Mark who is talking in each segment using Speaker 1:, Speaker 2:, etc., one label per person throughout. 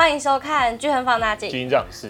Speaker 1: 欢迎收看《均衡放大
Speaker 2: 镜》，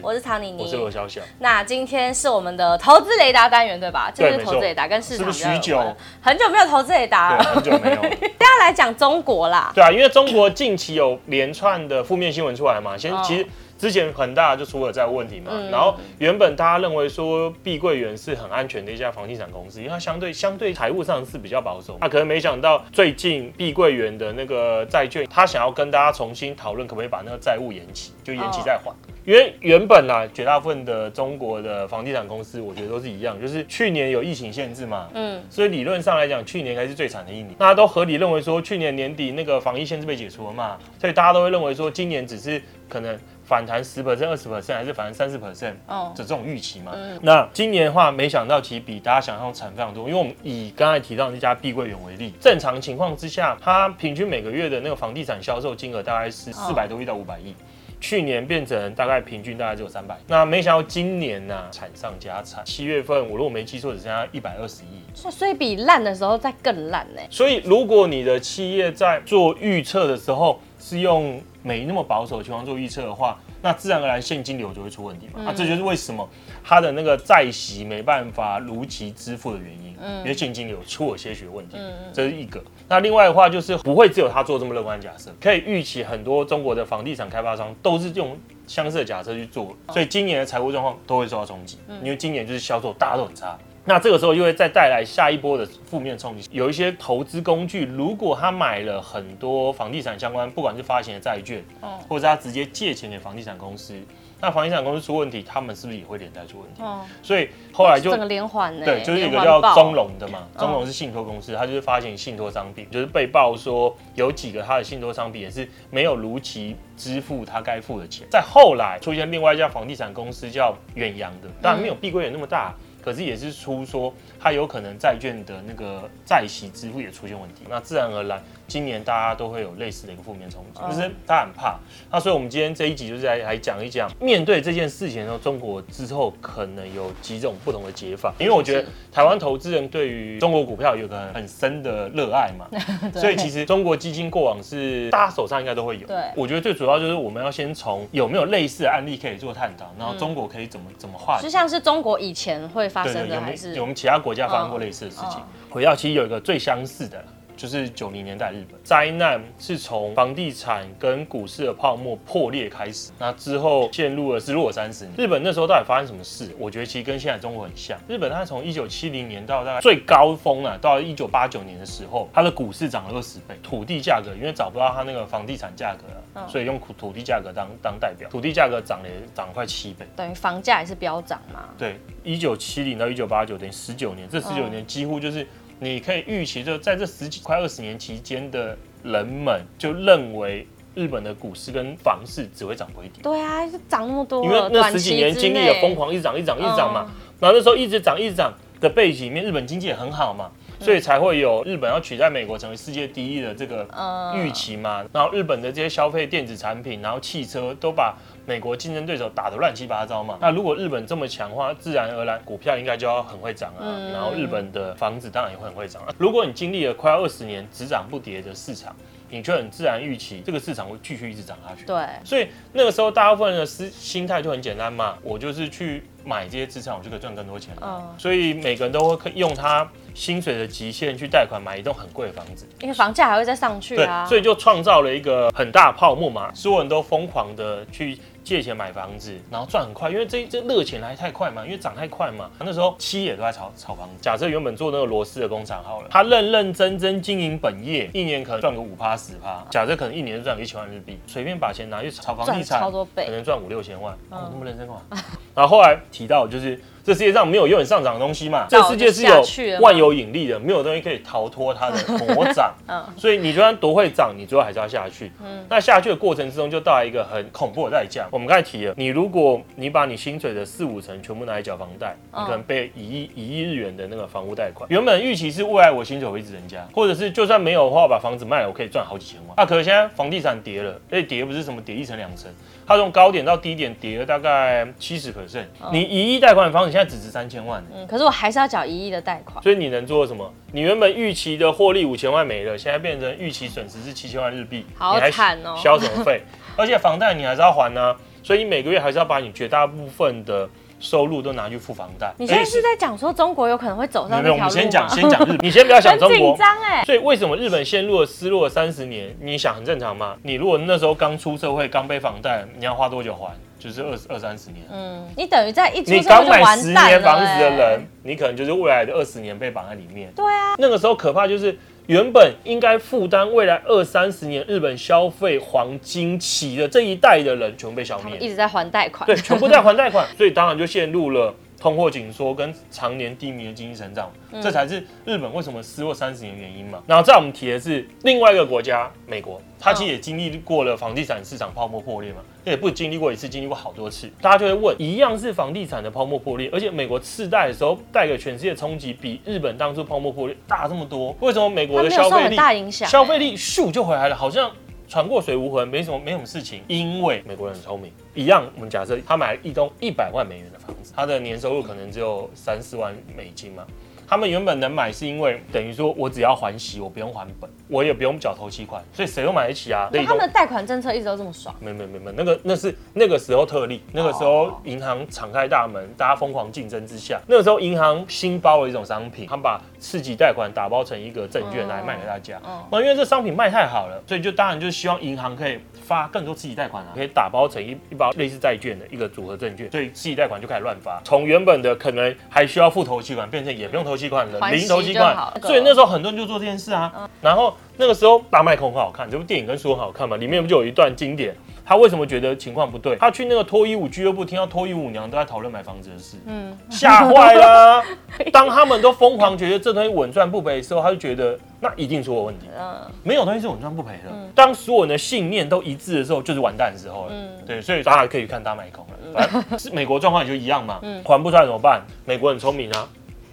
Speaker 1: 我是唐妮妮，
Speaker 2: 我是罗小小。
Speaker 1: 那今天是我们的投资雷达单元，对吧？
Speaker 2: 对，
Speaker 1: 就是投资雷达跟市
Speaker 2: 场许久，
Speaker 1: 很久没有投资雷达了，
Speaker 2: 很久没有。
Speaker 1: 大家来讲中国啦，
Speaker 2: 对啊，因为中国近期有连串的负面新闻出来嘛，先其实。之前很大就出了债务问题嘛，嗯、然后原本大家认为说碧桂园是很安全的一家房地产公司，因为它相对相对财务上是比较保守。那可能没想到最近碧桂园的那个债券，他想要跟大家重新讨论可不可以把那个债务延期，就延期再还。哦、因为原本啊，绝大部分的中国的房地产公司，我觉得都是一样，就是去年有疫情限制嘛，嗯，所以理论上来讲，去年应该是最惨的一年。大家都合理认为说，去年年底那个防疫限制被解除了嘛，所以大家都会认为说，今年只是可能。反弹十 percent、二十 percent 还是反弹三十 percent 的这种预期嘛？嗯、那今年的话，没想到其实比大家想象惨非常多。因为我们以刚才提到那家碧桂园为例，正常情况之下，它平均每个月的那个房地产销售金额大概是四百多亿到五百亿，去年变成大概平均大概只有三百。那没想到今年呢、啊，惨上加惨，七月份我如果没记错，只剩下一百二十亿。
Speaker 1: 所以比烂的时候再更烂呢。
Speaker 2: 所以如果你的企业在做预测的时候是用没那么保守的情况做预测的话，那自然而然现金流就会出问题嘛。那、嗯啊、这就是为什么他的那个债息没办法如期支付的原因。嗯，因为现金流出了些许问题。嗯，这是一个。那另外的话就是不会只有他做这么乐观的假设，可以预期很多中国的房地产开发商都是用相似的假设去做，所以今年的财务状况都会受到冲击。因为今年就是销售大家都很差。那这个时候又会再带来下一波的负面冲击。有一些投资工具，如果他买了很多房地产相关，不管是发行的债券，或者他直接借钱给房地产公司，那房地产公司出问题，他们是不是也会连带出问题？所以后来就
Speaker 1: 整个连环
Speaker 2: 对，就是一个叫中融的嘛，中融是信托公司，它就是发行信托商品，就是被曝说有几个它的信托商品也是没有如期支付他该付的钱。再后来出现另外一家房地产公司叫远洋的，当然没有碧桂园那么大。可是也是出说，它有可能债券的那个债息支付也出现问题，那自然而然，今年大家都会有类似的一个负面冲击，就是他很怕。那所以我们今天这一集就是来来讲一讲，面对这件事情的时候，中国之后可能有几种不同的解法。因为我觉得台湾投资人对于中国股票有个很深的热爱嘛，所以其实中国基金过往是大家手上应该都会有。对，我觉得最主要就是我们要先从有没有类似的案例可以做探讨，然后中国可以怎么怎么画。
Speaker 1: 就像是中国以前会。发生的
Speaker 2: 有，有我们其他国家发生过类似的事情。回到其实有一个最相似的。就是九零年代日本灾难是从房地产跟股市的泡沫破裂开始，那之后陷入了失落三十年。日本那时候到底发生什么事？我觉得其实跟现在中国很像。日本它从一九七零年到大概最高峰啊，到一九八九年的时候，它的股市涨了二十倍，土地价格因为找不到它那个房地产价格了，所以用土地价格当当代表，土地价格涨了涨了快七倍，
Speaker 1: 等于房价也是飙涨嘛。
Speaker 2: 对，一九七零到一九八九等于十九年，这十九年几乎就是。你可以预期，就在这十几快二十年期间的人们就认为日本的股市跟房市只会涨不会跌。
Speaker 1: 对啊，是涨那么多。
Speaker 2: 因为那十几年经历了疯狂一直涨一直涨一直涨嘛，然后那时候一直涨一直涨的背景里面，日本经济也很好嘛，所以才会有日本要取代美国成为世界第一的这个预期嘛。然后日本的这些消费电子产品，然后汽车都把。美国竞争对手打得乱七八糟嘛，那如果日本这么强的话，自然而然股票应该就要很会涨啊，然后日本的房子当然也会很会涨啊。如果你经历了快要二十年只涨不跌的市场，你就很自然预期这个市场会继续一直涨下去。
Speaker 1: 对，
Speaker 2: 所以那个时候大部分人的思心态就很简单嘛，我就是去买这些资产，我就可以赚更多钱。嗯，所以每个人都会用他薪水的极限去贷款买一栋很贵的房子，
Speaker 1: 因为房价还会再上去啊。
Speaker 2: 对，所以就创造了一个很大的泡沫嘛，所有人都疯狂的去。借钱买房子，然后赚很快，因为这这热钱来太快嘛，因为涨太快嘛。那时候七也都在炒炒房子。假设原本做那个螺丝的工厂好了，他认认真真经营本业，一年可能赚个五趴十趴。假设可能一年就赚个一千万日币，随便把钱拿去炒房地产，超多倍，可能赚五六千万。哦，那么认真干嘛？然后后来提到就是。这世界上没有永远上涨的东西嘛？这世界是有万有引力的，没有东西可以逃脱它的魔掌。嗯，所以你就算多会涨，你最后还是要下去。嗯，那下去的过程之中就带来一个很恐怖的代价。我们刚才提了，你如果你把你薪水的四五成全部拿来缴房贷，你可能背一亿一亿日元的那个房屋贷款。原本预期是未来我薪水会一直增加，或者是就算没有的话，我把房子卖了，我可以赚好几千万。那可是现在房地产跌了，而且跌不是什么跌一成两成，它从高点到低点跌了大概七十 percent。你一亿贷款的房子现在只值三千万，
Speaker 1: 嗯，可是我还是要缴一亿的贷款，
Speaker 2: 所以你能做什么？你原本预期的获利五千万没了，现在变成预期损失是七千万日币，
Speaker 1: 好惨哦！
Speaker 2: 消什么费？而且房贷你还是要还呢、啊，所以你每个月还是要把你绝大部分的收入都拿去付房贷。
Speaker 1: 你现在是在讲说中国有可能会走上这条路吗？
Speaker 2: 我们先讲，先讲日本，你先不要 想中国。
Speaker 1: 紧张哎。
Speaker 2: 所以为什么日本陷入了失落三十年？你想很正常吗？你如果那时候刚出社会，刚背房贷，你要花多久还？就是二二三十年。嗯，
Speaker 1: 你等于在一出生
Speaker 2: 你刚买十年房子的人，你可能就是未来的二十年被绑在里面。
Speaker 1: 对啊，
Speaker 2: 那个时候可怕就是。原本应该负担未来二三十年日本消费黄金期的这一代的人，全部被消灭，
Speaker 1: 一直在还贷款，
Speaker 2: 对，全部在还贷款，所以当然就陷入了。通货紧缩跟常年低迷的经济成长，嗯、这才是日本为什么失落三十年原因嘛。然后在我们提的是另外一个国家美国，它其实也经历过了房地产市场泡沫破裂嘛，也不经历过一次，经历过好多次。大家就会问，一样是房地产的泡沫破裂，而且美国次贷的时候带给全世界冲击比日本当初泡沫破裂大这么多，为什么美国的消费力
Speaker 1: 大影响？
Speaker 2: 消费力咻就回来了，好像。船过水无痕，没什么没什么事情，因为美国人很聪明。一样，我们假设他买了一栋一百万美元的房子，他的年收入可能只有三四万美金嘛。他们原本能买，是因为等于说我只要还息，我不用还本，我也不用缴头期款，所以谁都买得起啊。
Speaker 1: 那他们的贷款政策一直都这么爽？
Speaker 2: 没没没没，那个那是那个时候特例，那个时候银行敞开大门，大家疯狂竞争之下，那个时候银行新包了一种商品，他们把次级贷款打包成一个证券来卖给大家。嗯，那因为这商品卖太好了，所以就当然就希望银行可以发更多次级贷款啊，可以打包成一一包类似债券的一个组合证券，所以次级贷款就开始乱发，从原本的可能还需要付头期款，变成也不用头期款的，零头。机款，所以那时候很多人就做这件事啊。然后那个时候大麦克很好看，这部电影跟书很好看嘛，里面不就有一段经典？他为什么觉得情况不对？他去那个脱衣舞俱乐部，听到脱衣舞娘都在讨论买房子的事，嗯，吓坏了。当他们都疯狂觉得这东西稳赚不赔的时候，他就觉得那一定出了问题。嗯，没有东西是稳赚不赔的。当所有人的信念都一致的时候，就是完蛋的时候了。嗯，对，所以大家可以看大麦孔了。是美国状况也就一样嘛，嗯还不出来怎么办？美国很聪明啊。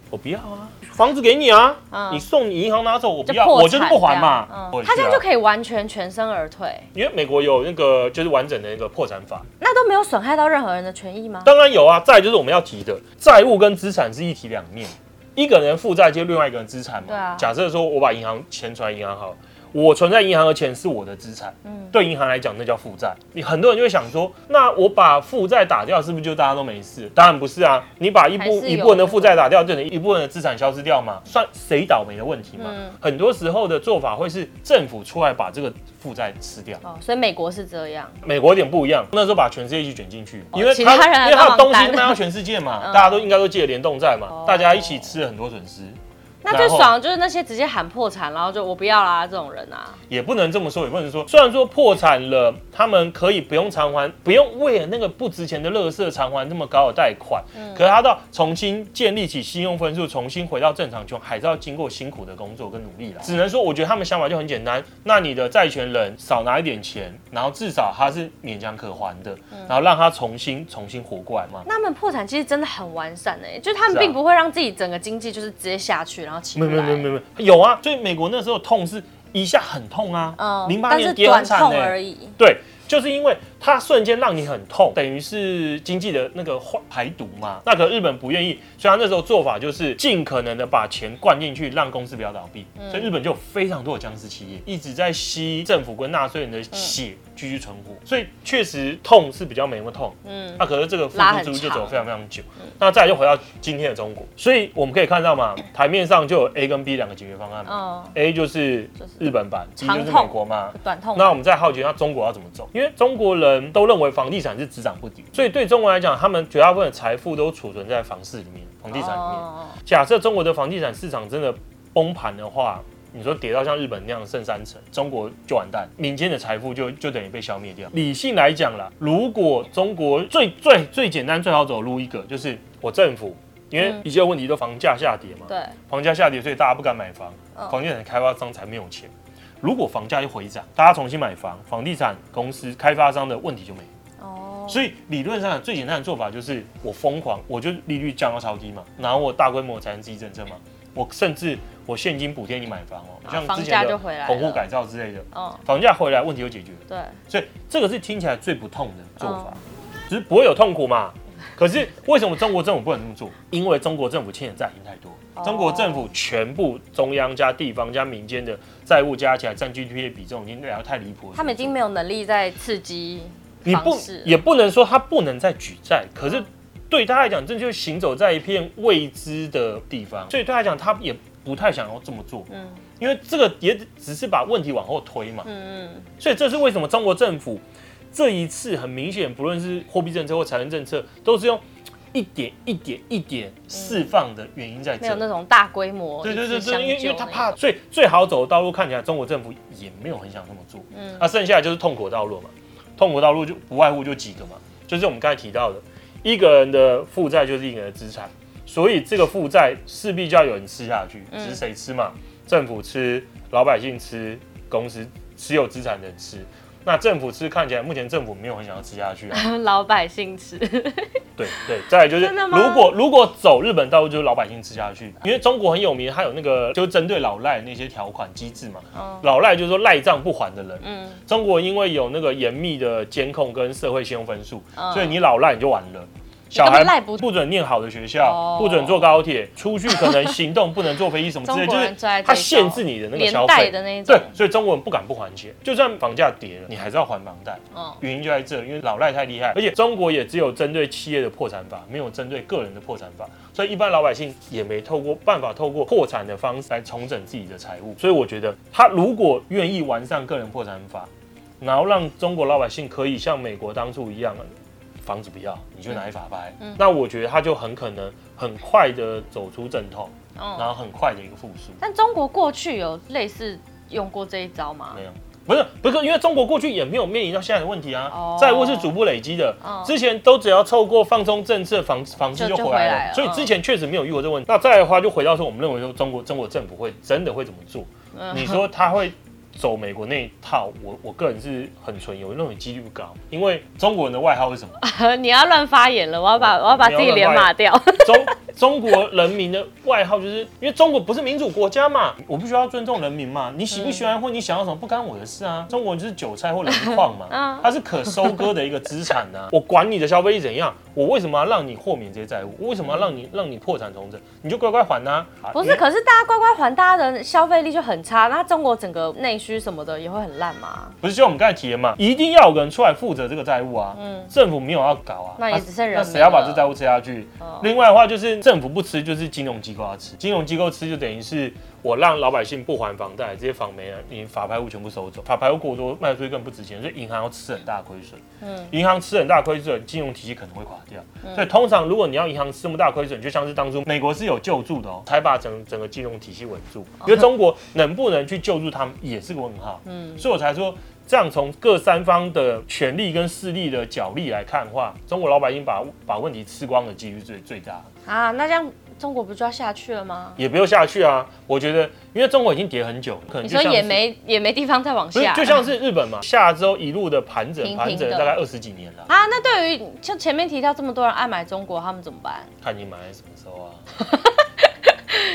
Speaker 2: 我不要啊，房子给你啊，嗯、你送你银行拿走，我不要，我就是不还嘛。
Speaker 1: 嗯、他这样就可以完全全身而退，
Speaker 2: 因为美国有那个就是完整的那个破产法，
Speaker 1: 那都没有损害到任何人的权益吗？
Speaker 2: 当然有啊，再来就是我们要提的债务跟资产是一体两面，一个人负债就是另外一个人资产嘛。对啊，假设说我把银行钱存在银行好了。我存在银行的钱是我的资产，嗯，对银行来讲那叫负债。你很多人就会想说，那我把负债打掉，是不是就大家都没事？当然不是啊，你把一部一部分的负债打掉，就等于一部分的资产消失掉嘛，算谁倒霉的问题嘛。嗯，很多时候的做法会是政府出来把这个负债吃掉。
Speaker 1: 哦，所以美国是这样。
Speaker 2: 美国有点不一样，那时候把全世界一起卷进去，因为他因为他的东西卖到全世界嘛，大家都应该都借联动债嘛，大家一起吃了很多损失。
Speaker 1: 那最爽的就是那些直接喊破产，然后就我不要啦这种人啊，
Speaker 2: 也不能这么说，也不能说，虽然说破产了，他们可以不用偿还，不用为了那个不值钱的乐色偿还那么高的贷款，嗯，可是他到重新建立起信用分数，重新回到正常圈，还是要经过辛苦的工作跟努力啦。只能说，我觉得他们想法就很简单，那你的债权人少拿一点钱，然后至少他是勉强可还的，然后让他重新重新活过来嘛。
Speaker 1: 那他们破产其实真的很完善哎，就是他们并不会让自己整个经济就是直接下去，然后。
Speaker 2: 没有没有没有没有有啊！所以美国那时候痛是一下很痛啊，嗯，零八年跌很惨而已。对，就是因为。它瞬间让你很痛，等于是经济的那个排毒嘛。那可日本不愿意，所以他那时候做法就是尽可能的把钱灌进去，让公司不要倒闭。嗯、所以日本就有非常多的僵尸企业一直在吸政府跟纳税人的血继续存活。嗯、所以确实痛是比较没那么痛。嗯，那、啊、可是这个付出就走非常非常久。嗯、那再来就回到今天的中国，所以我们可以看到嘛，台面上就有 A 跟 B 两个解决方案嘛。哦、A 就是日本版，B 就是美国嘛。短痛。那我们再好奇，那中国要怎么走？因为中国人。人都认为房地产是只涨不跌，所以对中国来讲，他们绝大部分的财富都储存在房市里面，房地产里面。假设中国的房地产市场真的崩盘的话，你说跌到像日本那样剩三成，中国就完蛋，民间的财富就就等于被消灭掉。理性来讲啦，如果中国最最最简单最好走路一个，就是我政府，因为一切问题都房价下跌嘛，对，房价下跌，所以大家不敢买房，房地产开发商才没有钱。如果房价又回涨，大家重新买房，房地产公司开发商的问题就没哦。所以理论上最简单的做法就是我疯狂，我就利率降到超低嘛，然后我大规模财政刺激政策嘛，我甚至我现金补贴你买房哦，像之前的棚户改造之类的，房价回来问题就解决了。对，所以这个是听起来最不痛的做法，只是不会有痛苦嘛。可是为什么中国政府不能这么做？因为中国政府欠的债已经太多，中国政府全部中央加地方加民间的债务加起来占 GDP 的比重已经聊太离谱了。
Speaker 1: 他们已经没有能力再刺激，
Speaker 2: 你不也不能说他不能再举债，可是对他来讲，这就是行走在一片未知的地方，所以对他来讲，他也不太想要这么做。嗯，因为这个也只是把问题往后推嘛。嗯嗯，所以这是为什么中国政府。这一次很明显，不论是货币政策或财政政策，都是用一点一点一点释放的原因在。没
Speaker 1: 有那种大规模。
Speaker 2: 对对对对，因为因为他怕，所以最好走的道路看起来中国政府也没有很想那么做。嗯，那、啊、剩下就是痛苦道路嘛，痛苦道路就不外乎就几个嘛，就是我们刚才提到的，一个人的负债就是一个人的资产，所以这个负债势必就要有人吃下去，只是谁吃嘛？政府吃，老百姓吃，公司持有资产的人吃。那政府吃看起来，目前政府没有很想要吃下去啊。
Speaker 1: 老百姓吃。
Speaker 2: 对对，再来就是，如果如果走日本道路，就是老百姓吃下去。因为中国很有名，它有那个就是针对老赖那些条款机制嘛。哦、老赖就是说赖账不还的人。嗯。中国因为有那个严密的监控跟社会信用分数，嗯、所以你老赖你就完了。小孩不不准念好的学校，不准坐高铁，出去可能行动不能坐飞机什么之类，就是他限制你的那个消费的那种。对，所以中国人不敢不还钱，就算房价跌了，你还是要还房贷。原因就在这，因为老赖太厉害，而且中国也只有针对企业的破产法，没有针对个人的破产法，所以一般老百姓也没透过办法透过破产的方式来重整自己的财务。所以我觉得他如果愿意完善个人破产法，然后让中国老百姓可以像美国当初一样。房子不要，你就拿去法拍。嗯，那我觉得他就很可能很快的走出阵痛，嗯，然后很快的一个复苏。
Speaker 1: 但中国过去有类似用过这一招吗？
Speaker 2: 没有，不是不是，因为中国过去也没有面临到现在的问题啊。哦，债务是逐步累积的，哦，之前都只要透过放松政策，房房子就回来了。所以之前确实没有遇过这个问题。嗯，那再来的话，就回到说，我们认为说中国中国政府会真的会怎么做？嗯，你说他会？走美国那一套，我我个人是很存疑，我认为几率不高，因为中国人的外号是什么？
Speaker 1: 你要乱发言了，我要把我要把自己脸码掉。
Speaker 2: 中中国人民的外号就是因为中国不是民主国家嘛，我不需要尊重人民嘛，你喜不喜欢或你想要什么不干我的事啊。中国人就是韭菜或煤矿嘛，它是可收割的一个资产啊。我管你的消费力怎样，我为什么要让你豁免这些债务？我为什么要让你让你破产重整？你就乖乖还啊。
Speaker 1: 不是，可是大家乖乖还，大家的消费力就很差，那中国整个内需什么的也会很烂嘛？
Speaker 2: 不是，就我们刚才提的嘛，一定要有个人出来负责这个债务啊。嗯，政府没有要搞啊，
Speaker 1: 那也只剩人。
Speaker 2: 那谁要把这债务吃下去？另外的话就是政府不吃，就是金融机构要吃。金融机构吃就等于是。我让老百姓不还房贷，这些房没了，你法拍屋全部收走，法拍屋过多卖出去更不值钱，所以银行要吃很大亏损。嗯，银行吃很大亏损，金融体系可能会垮掉。嗯、所以通常如果你要银行吃这么大亏损，就像是当初美国是有救助的哦，才把整整个金融体系稳住。因为中国能不能去救助他们也是个问号。嗯，所以我才说这样从各三方的权力跟势力的角力来看的话，中国老百姓把把问题吃光的几率最最大。
Speaker 1: 啊，那这样。中国不就要下去了吗？
Speaker 2: 也不用下去啊，我觉得，因为中国已经跌很久，可能你说
Speaker 1: 也没也没地方再往下，
Speaker 2: 就像是日本嘛，下周一路的盘整，盘整大概二十几年了
Speaker 1: 啊。那对于像前面提到这么多人爱买中国，他们怎么办？
Speaker 2: 看你买什么时候啊？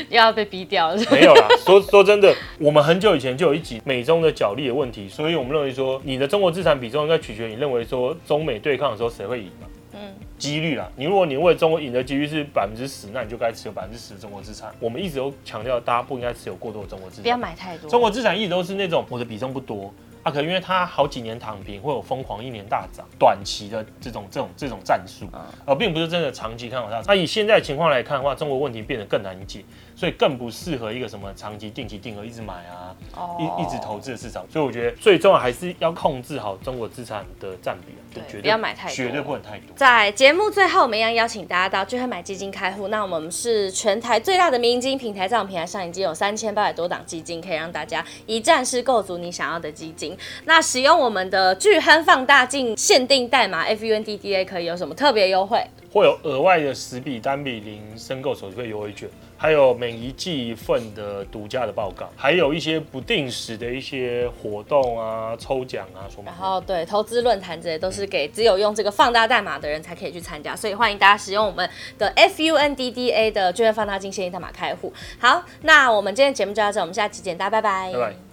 Speaker 1: 又 要被逼掉了？
Speaker 2: 没有啦，说说真的，我们很久以前就有一集美中的角力的问题，所以我们认为说，你的中国资产比重应该取决于你认为说中美对抗的时候谁会赢嘛？嗯。几率啦，你如果你为中国赢的几率是百分之十，那你就该持有百分之十的中国资产。我们一直都强调，大家不应该持有过多的中国资产，
Speaker 1: 不要买太多。
Speaker 2: 中国资产一直都是那种我的比重不多。啊，可能因为他好几年躺平，会有疯狂一年大涨，短期的这种这种这种战术，而并不是真的长期看好它。那以现在情况来看的话，中国问题变得更难解，所以更不适合一个什么长期定期定额一直买啊，一一直投资的市场。所以我觉得最重要还是要控制好中国资产的占比，对不要买太多，绝对不能太多。
Speaker 1: 在节目最后，我们一样邀请大家到聚亨买基金开户。那我们是全台最大的民营基金平台，在我们平台上已经有三千八百多档基金，可以让大家一站式购足你想要的基金。那使用我们的聚亨放大镜限定代码 FUNDDA 可以有什么特别优惠？
Speaker 2: 会有额外的十笔单笔零申购手续费优惠券，还有每一季一份的独家的报告，还有一些不定时的一些活动啊、抽奖啊什么。
Speaker 1: 然后对投资论坛这些都是给只有用这个放大代码的人才可以去参加，所以欢迎大家使用我们的 FUNDDA 的巨亨放大镜现金代码开户。好，那我们今天节目就到这，我们下期见，大家拜拜。拜拜。